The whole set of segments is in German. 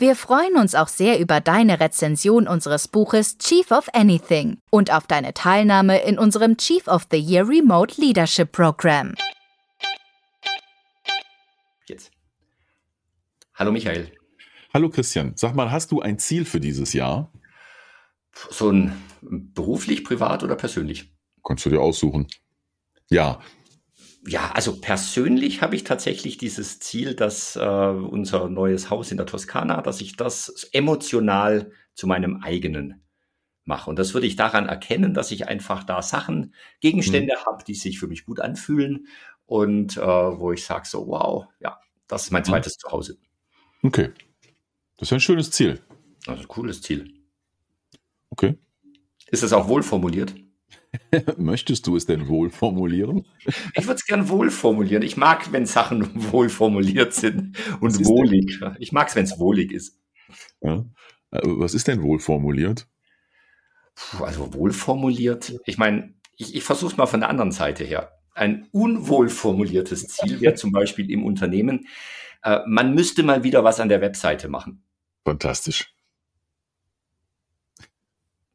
Wir freuen uns auch sehr über deine Rezension unseres Buches Chief of Anything und auf deine Teilnahme in unserem Chief of the Year Remote Leadership Program. Jetzt. Hallo Michael. Hallo Christian. Sag mal, hast du ein Ziel für dieses Jahr? So ein beruflich, privat oder persönlich? Kannst du dir aussuchen. Ja, ja, also persönlich habe ich tatsächlich dieses Ziel, dass äh, unser neues Haus in der Toskana, dass ich das emotional zu meinem eigenen mache. Und das würde ich daran erkennen, dass ich einfach da Sachen, Gegenstände mhm. habe, die sich für mich gut anfühlen und äh, wo ich sage so, wow, ja, das ist mein mhm. zweites mhm. Zuhause. Okay. Das ist ein schönes Ziel. Also ein cooles Ziel. Okay. Ist es auch wohl formuliert? Möchtest du es denn wohl formulieren? Ich würde es gern wohl formulieren. Ich mag, wenn Sachen wohl formuliert sind und wohlig. Ich mag es, wenn es wohlig ist. Ja. Äh, was ist denn wohl formuliert? Puh, also wohl formuliert. Ich meine, ich, ich versuche es mal von der anderen Seite her. Ein unwohl formuliertes Ziel wäre zum Beispiel im Unternehmen, äh, man müsste mal wieder was an der Webseite machen. Fantastisch.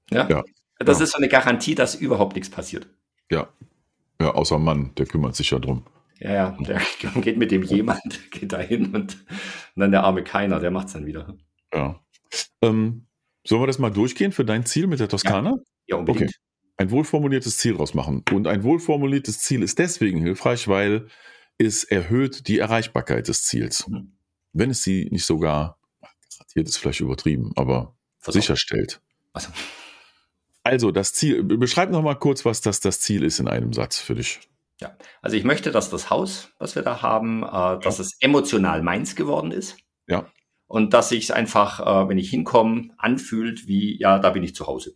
Ja. ja. Das ja. ist so eine Garantie, dass überhaupt nichts passiert. Ja. Ja, außer Mann, der kümmert sich ja drum. Ja, ja, der geht mit dem jemand, geht da hin und, und dann der arme Keiner, der macht es dann wieder. Ja. Ähm, sollen wir das mal durchgehen für dein Ziel mit der Toskana? Ja, ja unbedingt. Okay. Ein wohlformuliertes Ziel rausmachen. Und ein wohlformuliertes Ziel ist deswegen hilfreich, weil es erhöht die Erreichbarkeit des Ziels. Mhm. Wenn es sie nicht sogar, garantiert ist vielleicht übertrieben, aber Versorgung. sicherstellt. Also. Also das Ziel, beschreib noch mal kurz, was das, das Ziel ist in einem Satz für dich. Ja, also ich möchte, dass das Haus, was wir da haben, äh, dass ja. es emotional meins geworden ist. Ja. Und dass sich es einfach, äh, wenn ich hinkomme, anfühlt wie, ja, da bin ich zu Hause.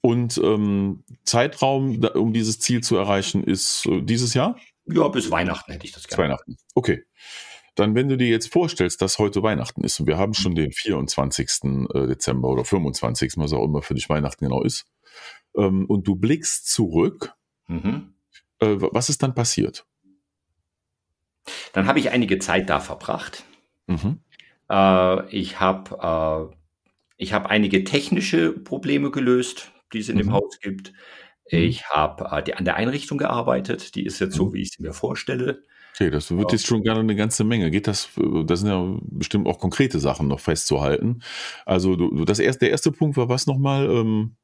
Und ähm, Zeitraum, um dieses Ziel zu erreichen, ist äh, dieses Jahr? Ja, bis Weihnachten hätte ich das gerne. Weihnachten, okay. Dann, wenn du dir jetzt vorstellst, dass heute Weihnachten ist und wir haben schon den 24. Äh, Dezember oder 25., was auch immer für dich Weihnachten genau ist, ähm, und du blickst zurück, mhm. äh, was ist dann passiert? Dann habe ich einige Zeit da verbracht. Mhm. Äh, ich habe äh, hab einige technische Probleme gelöst, die es in mhm. dem Haus gibt. Mhm. Ich habe an der Einrichtung gearbeitet, die ist jetzt so, mhm. wie ich sie mir vorstelle. Okay, das wird jetzt schon gerne eine ganze Menge. Geht das, das sind ja bestimmt auch konkrete Sachen noch festzuhalten. Also du, das erste, der erste Punkt war was nochmal? Ähm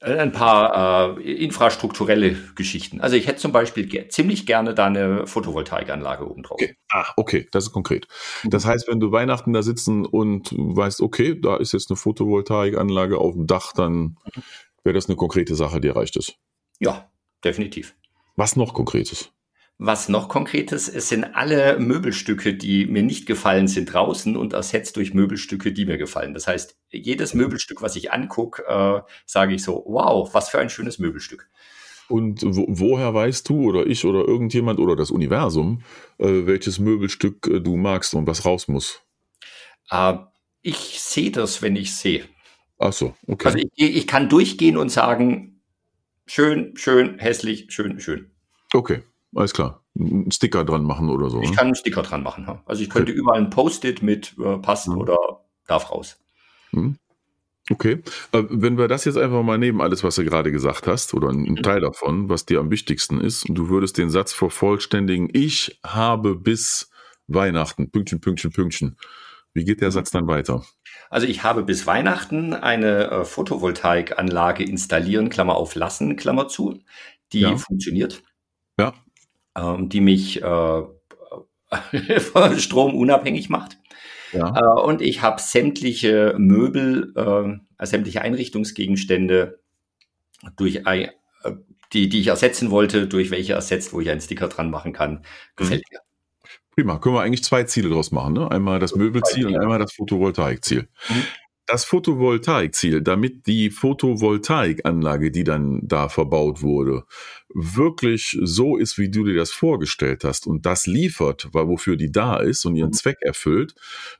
äh, ein paar äh, infrastrukturelle Geschichten. Also ich hätte zum Beispiel ge ziemlich gerne da eine Photovoltaikanlage oben drauf. Okay. Ah, okay, das ist konkret. Das heißt, wenn du Weihnachten da sitzen und weißt, okay, da ist jetzt eine Photovoltaikanlage auf dem Dach, dann mhm. wäre das eine konkrete Sache, die erreicht ist. Ja, definitiv. Was noch Konkretes? Was noch konkretes, es sind alle Möbelstücke, die mir nicht gefallen, sind draußen und ersetzt durch Möbelstücke, die mir gefallen. Das heißt, jedes Möbelstück, was ich angucke, äh, sage ich so, wow, was für ein schönes Möbelstück. Und wo, woher weißt du oder ich oder irgendjemand oder das Universum, äh, welches Möbelstück äh, du magst und was raus muss? Äh, ich sehe das, wenn ich sehe. Ach so, okay. Also ich, ich kann durchgehen und sagen, schön, schön, hässlich, schön, schön. Okay, alles klar. Einen Sticker dran machen oder so. Ich ne? kann einen Sticker dran machen. Also ich könnte okay. überall ein Post-it mit äh, passen mhm. oder darf raus. Mhm. Okay. Äh, wenn wir das jetzt einfach mal nehmen, alles, was du gerade gesagt hast, oder ein mhm. Teil davon, was dir am wichtigsten ist, und du würdest den Satz vervollständigen, ich habe bis Weihnachten, Pünktchen, Pünktchen, Pünktchen. Wie geht der mhm. Satz dann weiter? Also ich habe bis Weihnachten eine äh, Photovoltaikanlage installieren, Klammer auf lassen, Klammer zu, die ja. funktioniert. Ja ähm, die mich äh, von Strom unabhängig macht. Ja. Äh, und ich habe sämtliche Möbel, äh, sämtliche Einrichtungsgegenstände durch ein, äh, die, die ich ersetzen wollte, durch welche ersetzt, wo ich einen Sticker dran machen kann, gefällt mhm. mir. Prima, können wir eigentlich zwei Ziele draus machen. Ne? Einmal das Möbelziel und einmal das Photovoltaikziel. Mhm. Das Photovoltaikziel, damit die Photovoltaikanlage, die dann da verbaut wurde, wirklich so ist, wie du dir das vorgestellt hast und das liefert, weil wofür die da ist und ihren mhm. Zweck erfüllt,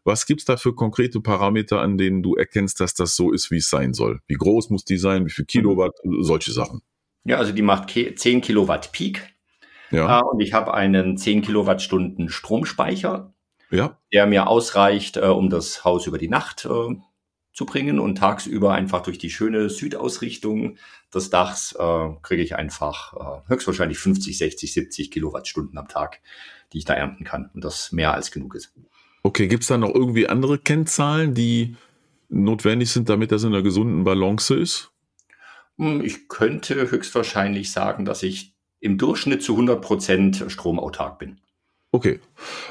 was gibt's da für konkrete Parameter, an denen du erkennst, dass das so ist, wie es sein soll? Wie groß muss die sein? Wie viel Kilowatt? Solche Sachen. Ja, also die macht 10 Kilowatt Peak. Ja. und ich habe einen 10 Kilowattstunden Stromspeicher, ja. der mir ausreicht, äh, um das Haus über die Nacht äh, zu bringen und tagsüber einfach durch die schöne Südausrichtung des Dachs äh, kriege ich einfach äh, höchstwahrscheinlich 50, 60, 70 Kilowattstunden am Tag, die ich da ernten kann und das mehr als genug ist. Okay, gibt es da noch irgendwie andere Kennzahlen, die notwendig sind, damit das in einer gesunden Balance ist? Hm, ich könnte höchstwahrscheinlich sagen, dass ich im Durchschnitt zu 100 Prozent stromautark bin. Okay.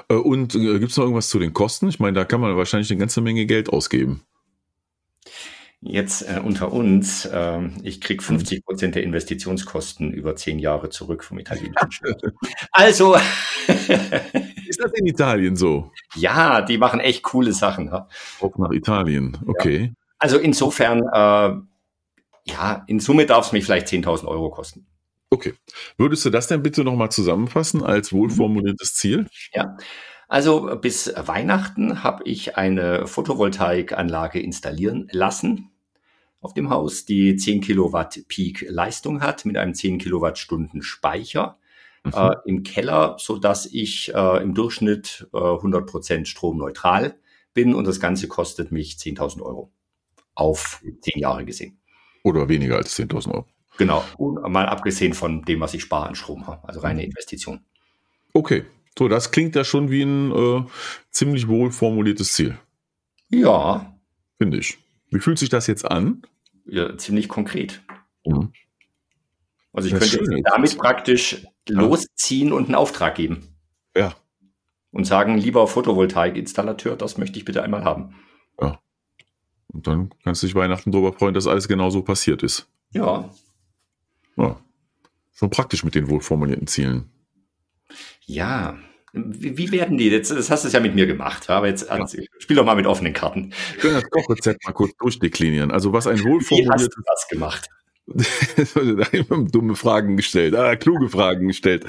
Äh, und äh, gibt es noch irgendwas zu den Kosten? Ich meine, da kann man wahrscheinlich eine ganze Menge Geld ausgeben. Jetzt äh, unter uns, äh, ich krieg 50 mhm. Prozent der Investitionskosten über zehn Jahre zurück vom italienischen Staat. Also. Ist das in Italien so? Ja, die machen echt coole Sachen. Ja. Auch nach Italien, okay. Ja. Also insofern, äh, ja, in Summe darf es mich vielleicht 10.000 Euro kosten. Okay. Würdest du das denn bitte nochmal zusammenfassen als wohlformuliertes Ziel? Ja. Also bis Weihnachten habe ich eine Photovoltaikanlage installieren lassen auf dem Haus, die 10 Kilowatt Peak Leistung hat mit einem 10 Kilowattstunden Speicher mhm. äh, im Keller, so dass ich äh, im Durchschnitt äh, 100 Prozent stromneutral bin und das Ganze kostet mich 10.000 Euro auf 10 Jahre gesehen. Oder weniger als 10.000 Euro. Genau, und mal abgesehen von dem, was ich spare an Strom habe, also reine mhm. Investition. Okay, so das klingt ja schon wie ein äh, ziemlich wohl formuliertes Ziel. Ja. Finde ich. Wie fühlt sich das jetzt an? ja, ziemlich konkret. Mhm. Also ich das könnte damit praktisch ja. losziehen und einen Auftrag geben. Ja. Und sagen, lieber Photovoltaik-Installateur, das möchte ich bitte einmal haben. Ja. Und dann kannst du dich Weihnachten darüber freuen, dass alles genau so passiert ist. Ja. Ja. Schon praktisch mit den wohlformulierten Zielen. Ja, wie, wie, werden die jetzt? Das hast du ja mit mir gemacht, aber jetzt ja. spiel doch mal mit offenen Karten. Ich will das Kochrezept mal kurz durchdeklinieren. Also was ein wohlformuliertes... Wie hast du das gemacht? dumme Fragen gestellt, ah, kluge Fragen gestellt.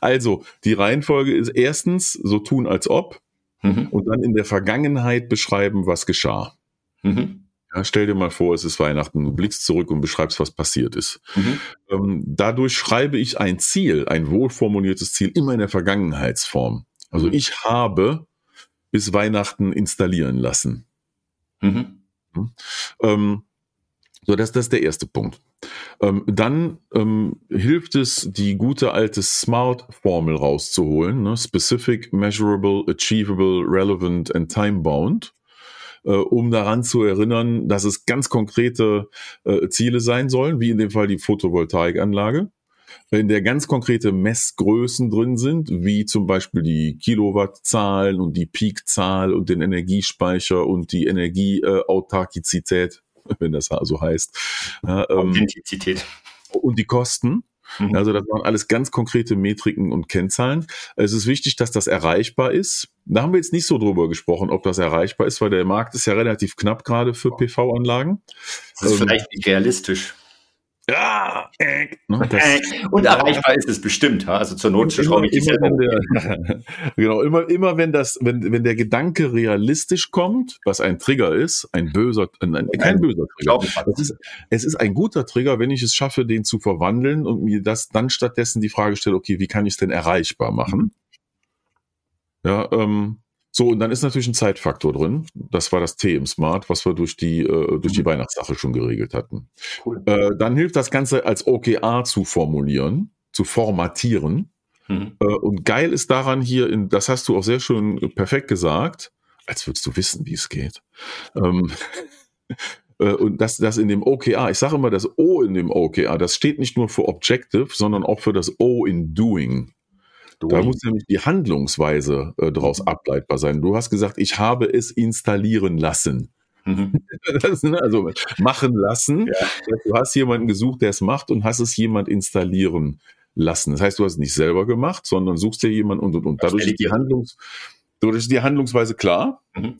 also, die Reihenfolge ist erstens so tun als ob mhm. und dann in der Vergangenheit beschreiben, was geschah. Mhm. Ja, stell dir mal vor, es ist Weihnachten, du blickst zurück und beschreibst, was passiert ist. Mhm. Ähm, dadurch schreibe ich ein Ziel, ein wohlformuliertes Ziel, immer in der Vergangenheitsform. Also mhm. ich habe bis Weihnachten installieren lassen. Mhm. Hm? Ähm, so, das, das ist der erste Punkt. Ähm, dann ähm, hilft es, die gute alte SMART-Formel rauszuholen. Ne? Specific, Measurable, Achievable, Relevant and Time-Bound äh, um daran zu erinnern, dass es ganz konkrete äh, Ziele sein sollen, wie in dem Fall die Photovoltaikanlage in der ganz konkrete Messgrößen drin sind, wie zum Beispiel die Kilowattzahlen und die Peakzahl und den Energiespeicher und die Energieautarkizität, wenn das so heißt. Ja, ähm, Authentizität. Und die Kosten. Mhm. Also das waren alles ganz konkrete Metriken und Kennzahlen. Es ist wichtig, dass das erreichbar ist. Da haben wir jetzt nicht so drüber gesprochen, ob das erreichbar ist, weil der Markt ist ja relativ knapp gerade für PV-Anlagen. Das ist ähm, vielleicht nicht realistisch. Ja, äh, ne, und erreichbar ist es bestimmt. Also zur Not schraube ich immer, wenn der, Genau, immer, immer wenn das, wenn, wenn der Gedanke realistisch kommt, was ein Trigger ist, ein böser, ein, ein, kein böser Trigger. Es ist, es ist ein guter Trigger, wenn ich es schaffe, den zu verwandeln und mir das dann stattdessen die Frage stelle, okay, wie kann ich es denn erreichbar machen? Ja, ähm, so, und dann ist natürlich ein Zeitfaktor drin. Das war das T im Smart, was wir durch die, äh, durch die mhm. Weihnachtssache schon geregelt hatten. Cool. Äh, dann hilft das Ganze als OKR zu formulieren, zu formatieren. Mhm. Äh, und geil ist daran hier, in, das hast du auch sehr schön perfekt gesagt, als würdest du wissen, wie es geht. Ähm, äh, und das, das in dem OKR, ich sage immer, das O in dem OKR, das steht nicht nur für Objective, sondern auch für das O in Doing. Da muss nämlich die Handlungsweise äh, daraus mhm. ableitbar sein. Du hast gesagt, ich habe es installieren lassen. Mhm. Das, ne, also machen lassen. Ja. Du hast jemanden gesucht, der es macht und hast es jemand installieren lassen. Das heißt, du hast es nicht selber gemacht, sondern suchst dir jemanden und und und. Dadurch ist die Handlungs, dadurch ist die Handlungsweise klar. Mhm.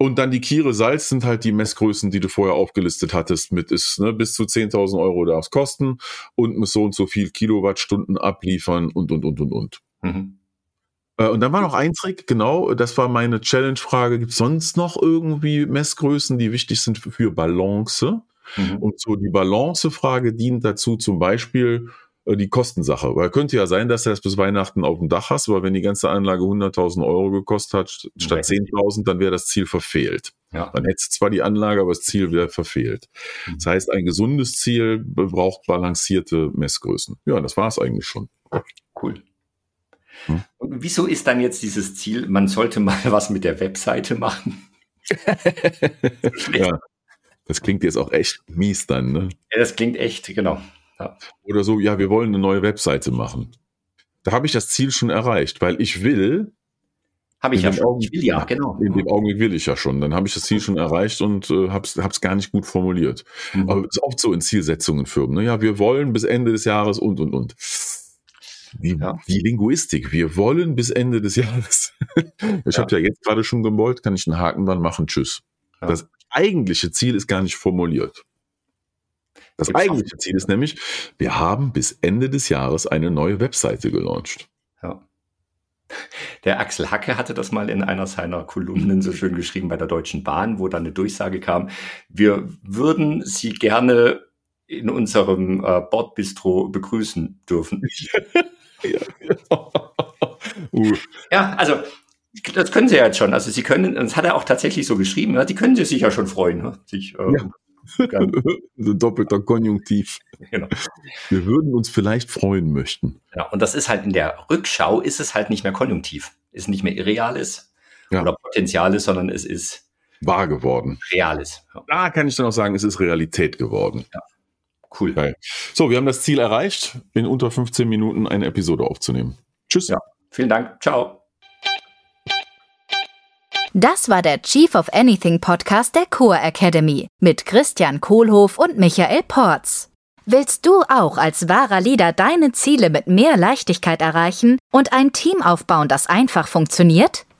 Und dann die Kiere Salz sind halt die Messgrößen, die du vorher aufgelistet hattest, mit ist ne, bis zu 10.000 Euro darf es kosten und muss so und so viel Kilowattstunden abliefern und, und, und, und, und. Mhm. Äh, und dann war noch ein Trick, genau, das war meine Challenge-Frage. Gibt es sonst noch irgendwie Messgrößen, die wichtig sind für Balance? Mhm. Und so die Balance-Frage dient dazu zum Beispiel, äh, die Kostensache. Weil könnte ja sein, dass du das bis Weihnachten auf dem Dach hast, aber wenn die ganze Anlage 100.000 Euro gekostet hat, statt 10.000, dann wäre das Ziel verfehlt. Ja. Dann hättest du zwar die Anlage, aber das Ziel wäre verfehlt. Mhm. Das heißt, ein gesundes Ziel braucht balancierte Messgrößen. Ja, das war es eigentlich schon. Cool. Hm? Und wieso ist dann jetzt dieses Ziel, man sollte mal was mit der Webseite machen? ja, das klingt jetzt auch echt mies dann, ne? Ja, das klingt echt, genau. Ja. Oder so, ja, wir wollen eine neue Webseite machen. Da habe ich das Ziel schon erreicht, weil ich will. Habe ich ja schon. ich will ja, genau. In dem Augenblick will ich ja schon. Dann habe ich das Ziel schon erreicht und äh, habe es gar nicht gut formuliert. Mhm. Aber es ist oft so in Zielsetzungen Firmen. Ne? Ja, wir wollen bis Ende des Jahres und, und, und. Wie, ja. wie Linguistik. Wir wollen bis Ende des Jahres. ich ja. habe ja jetzt gerade schon gewollt, kann ich einen Haken dran machen. Tschüss. Ja. Das eigentliche Ziel ist gar nicht formuliert. Das eigentliche Ziel ist nämlich, wir haben bis Ende des Jahres eine neue Webseite gelauncht. Ja. Der Axel Hacke hatte das mal in einer seiner Kolumnen so schön geschrieben bei der Deutschen Bahn, wo dann eine Durchsage kam, wir würden Sie gerne in unserem äh, Bordbistro begrüßen dürfen. ja, uh. ja, also das können Sie ja jetzt schon. Also Sie können, das hat er auch tatsächlich so geschrieben, ja, die können Sie sich ja schon freuen, ne? sich ähm, ja. doppelter Konjunktiv. Genau. Wir würden uns vielleicht freuen möchten. Ja, und das ist halt in der Rückschau ist es halt nicht mehr konjunktiv. Ist nicht mehr Irreales ja. oder Potenziales, sondern es ist wahr geworden. Reales. Ja. Da kann ich dann auch sagen, es ist Realität geworden. Ja. Cool. Geil. So, wir haben das Ziel erreicht, in unter 15 Minuten eine Episode aufzunehmen. Tschüss. Ja. Vielen Dank. Ciao. Das war der Chief of Anything Podcast der Core Academy mit Christian Kohlhoff und Michael Porz. Willst du auch als wahrer Leader deine Ziele mit mehr Leichtigkeit erreichen und ein Team aufbauen, das einfach funktioniert?